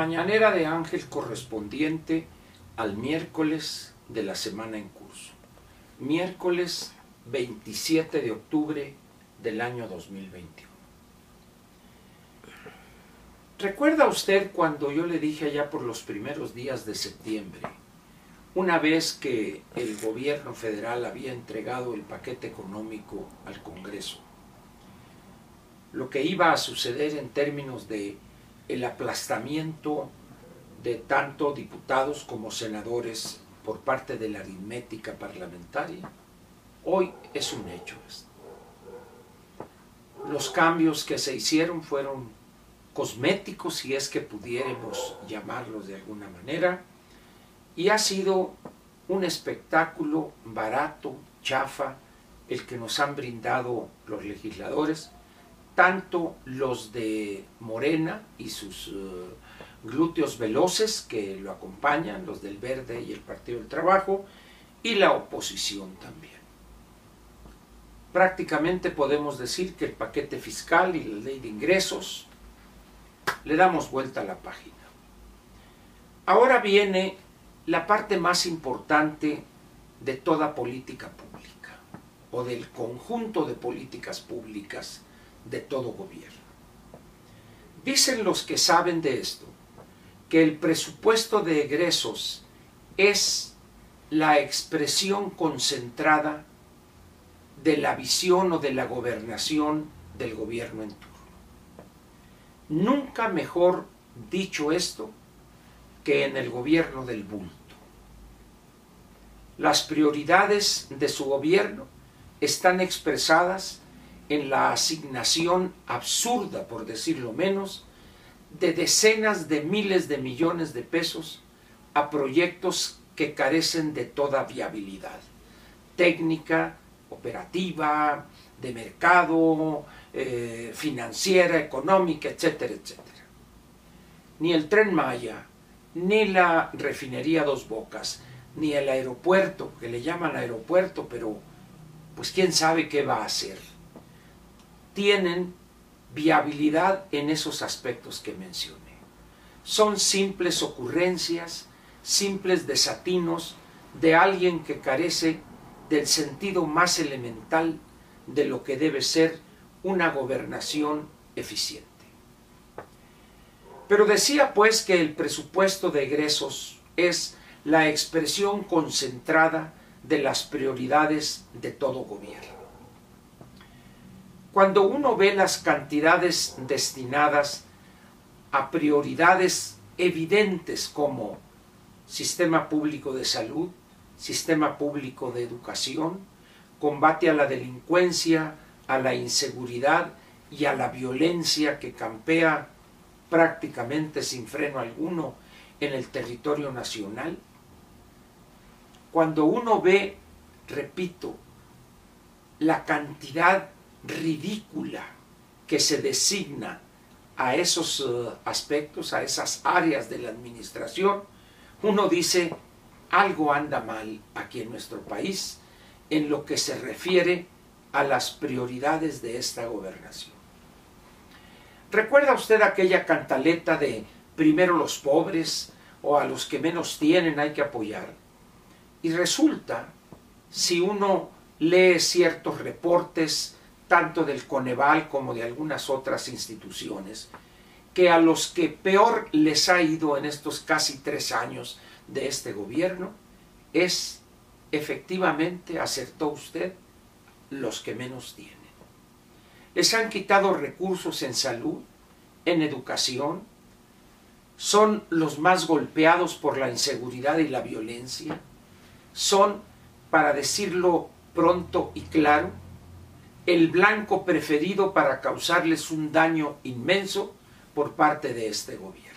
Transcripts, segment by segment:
mañanera de Ángel correspondiente al miércoles de la semana en curso. Miércoles 27 de octubre del año 2021. ¿Recuerda usted cuando yo le dije allá por los primeros días de septiembre, una vez que el gobierno federal había entregado el paquete económico al Congreso, lo que iba a suceder en términos de el aplastamiento de tanto diputados como senadores por parte de la aritmética parlamentaria, hoy es un hecho. Los cambios que se hicieron fueron cosméticos, si es que pudiéramos llamarlos de alguna manera, y ha sido un espectáculo barato, chafa, el que nos han brindado los legisladores, tanto los de Morena y sus uh, glúteos veloces que lo acompañan, los del Verde y el Partido del Trabajo, y la oposición también. Prácticamente podemos decir que el paquete fiscal y la ley de ingresos le damos vuelta a la página. Ahora viene la parte más importante de toda política pública o del conjunto de políticas públicas de todo gobierno. Dicen los que saben de esto que el presupuesto de egresos es la expresión concentrada de la visión o de la gobernación del gobierno en turno. Nunca mejor dicho esto que en el gobierno del bulto. Las prioridades de su gobierno están expresadas en la asignación absurda, por decirlo menos, de decenas de miles de millones de pesos a proyectos que carecen de toda viabilidad técnica, operativa, de mercado, eh, financiera, económica, etcétera, etcétera. Ni el tren Maya, ni la refinería Dos Bocas, ni el aeropuerto, que le llaman aeropuerto, pero pues quién sabe qué va a hacer tienen viabilidad en esos aspectos que mencioné. Son simples ocurrencias, simples desatinos de alguien que carece del sentido más elemental de lo que debe ser una gobernación eficiente. Pero decía pues que el presupuesto de egresos es la expresión concentrada de las prioridades de todo gobierno. Cuando uno ve las cantidades destinadas a prioridades evidentes como sistema público de salud, sistema público de educación, combate a la delincuencia, a la inseguridad y a la violencia que campea prácticamente sin freno alguno en el territorio nacional. Cuando uno ve, repito, la cantidad ridícula que se designa a esos eh, aspectos, a esas áreas de la administración, uno dice, algo anda mal aquí en nuestro país en lo que se refiere a las prioridades de esta gobernación. ¿Recuerda usted aquella cantaleta de primero los pobres o a los que menos tienen hay que apoyar? Y resulta, si uno lee ciertos reportes tanto del Coneval como de algunas otras instituciones, que a los que peor les ha ido en estos casi tres años de este gobierno es efectivamente, acertó usted, los que menos tienen. Les han quitado recursos en salud, en educación, son los más golpeados por la inseguridad y la violencia, son, para decirlo pronto y claro, el blanco preferido para causarles un daño inmenso por parte de este gobierno.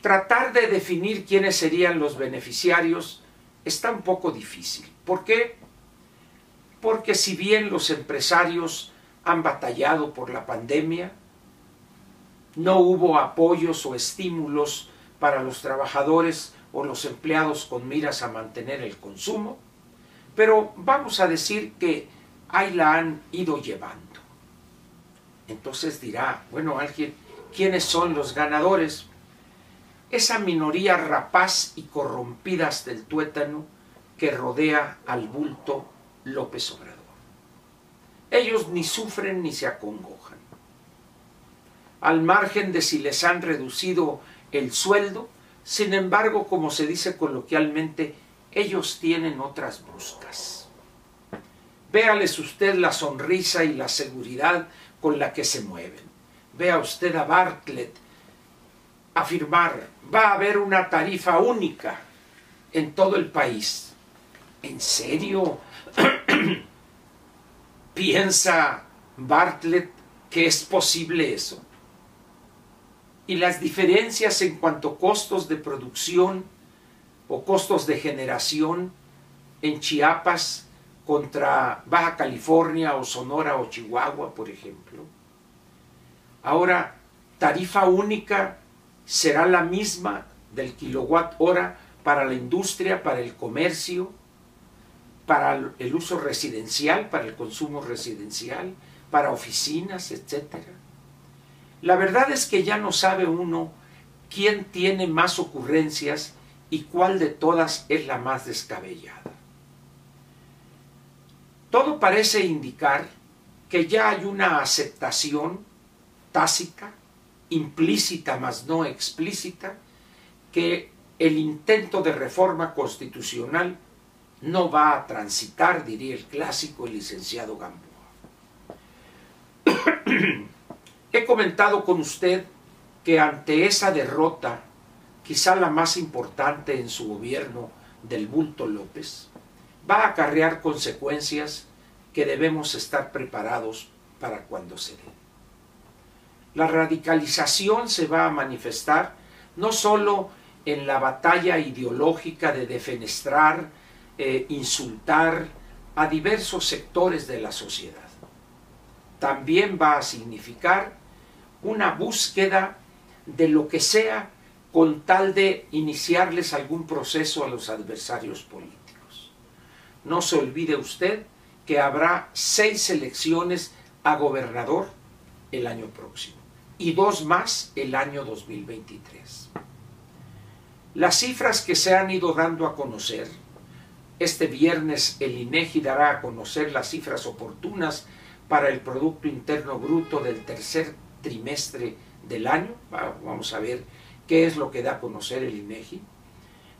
Tratar de definir quiénes serían los beneficiarios está un poco difícil. ¿Por qué? Porque si bien los empresarios han batallado por la pandemia, no hubo apoyos o estímulos para los trabajadores o los empleados con miras a mantener el consumo, pero vamos a decir que ahí la han ido llevando. Entonces dirá, bueno, alguien, ¿quiénes son los ganadores? Esa minoría rapaz y corrompidas del tuétano que rodea al bulto López Obrador. Ellos ni sufren ni se acongojan. Al margen de si les han reducido el sueldo, sin embargo, como se dice coloquialmente, ellos tienen otras buscas. Véales usted la sonrisa y la seguridad con la que se mueven. Vea usted a Bartlett afirmar, va a haber una tarifa única en todo el país. ¿En serio? ¿Piensa Bartlett que es posible eso? Y las diferencias en cuanto a costos de producción o costos de generación en Chiapas contra Baja California o Sonora o Chihuahua, por ejemplo. Ahora, tarifa única será la misma del kilowatt hora para la industria, para el comercio, para el uso residencial, para el consumo residencial, para oficinas, etc. La verdad es que ya no sabe uno quién tiene más ocurrencias y cuál de todas es la más descabellada. Todo parece indicar que ya hay una aceptación tácita, implícita mas no explícita, que el intento de reforma constitucional no va a transitar, diría el clásico el licenciado Gamboa. He comentado con usted que ante esa derrota, quizá la más importante en su gobierno del bulto López, va a acarrear consecuencias que debemos estar preparados para cuando se den. La radicalización se va a manifestar no sólo en la batalla ideológica de defenestrar, eh, insultar a diversos sectores de la sociedad. También va a significar una búsqueda de lo que sea con tal de iniciarles algún proceso a los adversarios políticos. No se olvide usted que habrá seis elecciones a gobernador el año próximo y dos más el año 2023. Las cifras que se han ido dando a conocer este viernes el INEGI dará a conocer las cifras oportunas para el Producto Interno Bruto del tercer trimestre del año. Vamos a ver qué es lo que da a conocer el INEGI.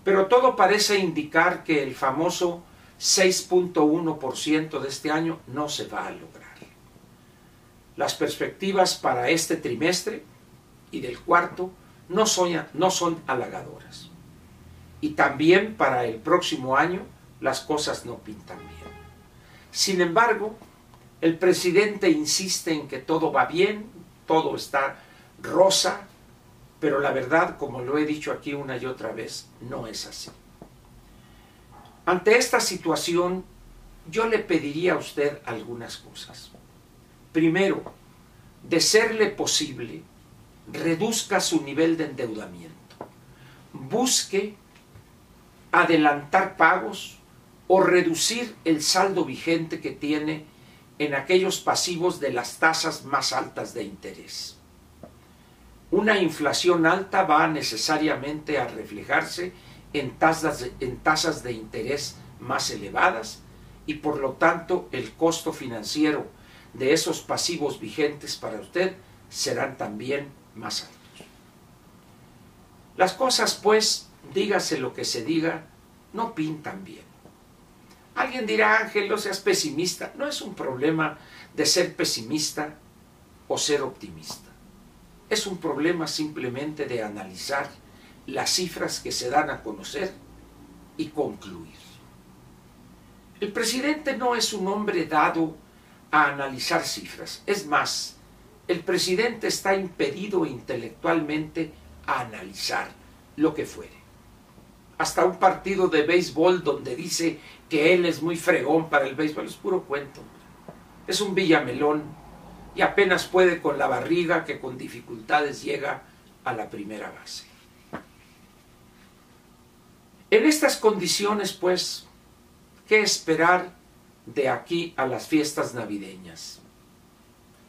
Pero todo parece indicar que el famoso 6.1% de este año no se va a lograr. Las perspectivas para este trimestre y del cuarto no son, no son halagadoras. Y también para el próximo año las cosas no pintan bien. Sin embargo, el presidente insiste en que todo va bien, todo está rosa, pero la verdad, como lo he dicho aquí una y otra vez, no es así. Ante esta situación, yo le pediría a usted algunas cosas. Primero, de serle posible, reduzca su nivel de endeudamiento. Busque adelantar pagos o reducir el saldo vigente que tiene en aquellos pasivos de las tasas más altas de interés. Una inflación alta va necesariamente a reflejarse en tasas, de, interés más elevadas y por lo tanto el costo financiero de esos pasivos vigentes para usted serán también más altos. Las cosas pues, dígase lo que se diga, no pintan bien. Alguien dirá, Ángel, no seas pesimista. No es un problema de ser pesimista o ser optimista. Es un problema simplemente de analizar las cifras que se dan a conocer y concluir. El presidente no es un hombre dado a analizar cifras. Es más, el presidente está impedido intelectualmente a analizar lo que fuere. Hasta un partido de béisbol donde dice que él es muy fregón para el béisbol, es puro cuento. Es un villamelón y apenas puede con la barriga que con dificultades llega a la primera base. En estas condiciones, pues, ¿qué esperar de aquí a las fiestas navideñas?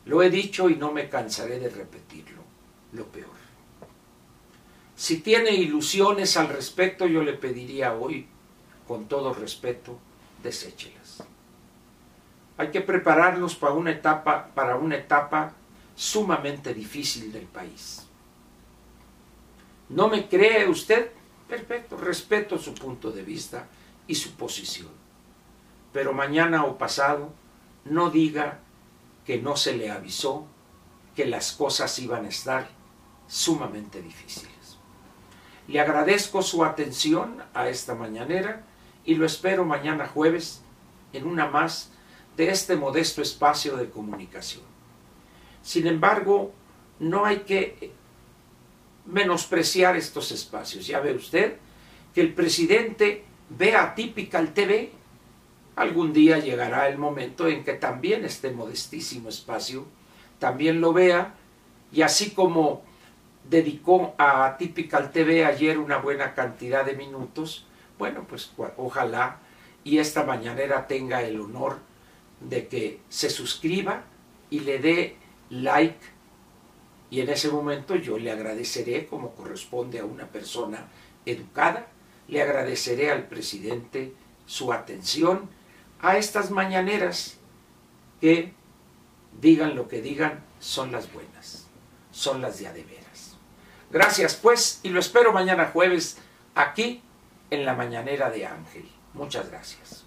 Lo he dicho y no me cansaré de repetirlo. lo peor. Si tiene ilusiones al respecto, yo le pediría hoy, con todo respeto, deséchelas. Hay que prepararnos para una etapa, para una etapa sumamente difícil del país. ¿No me cree usted? Perfecto, respeto su punto de vista y su posición. Pero mañana o pasado no diga que no se le avisó que las cosas iban a estar sumamente difíciles. Le agradezco su atención a esta mañanera y lo espero mañana jueves en una más de este modesto espacio de comunicación. Sin embargo, no hay que menospreciar estos espacios. Ya ve usted que el presidente ve a Typical TV. Algún día llegará el momento en que también este modestísimo espacio también lo vea y así como dedicó a Typical TV ayer una buena cantidad de minutos, bueno, pues ojalá y esta mañanera tenga el honor de que se suscriba y le dé like y en ese momento yo le agradeceré como corresponde a una persona educada, le agradeceré al presidente su atención a estas mañaneras que digan lo que digan, son las buenas, son las de adeveras. Gracias pues y lo espero mañana jueves aquí en la mañanera de Ángel. Muchas gracias.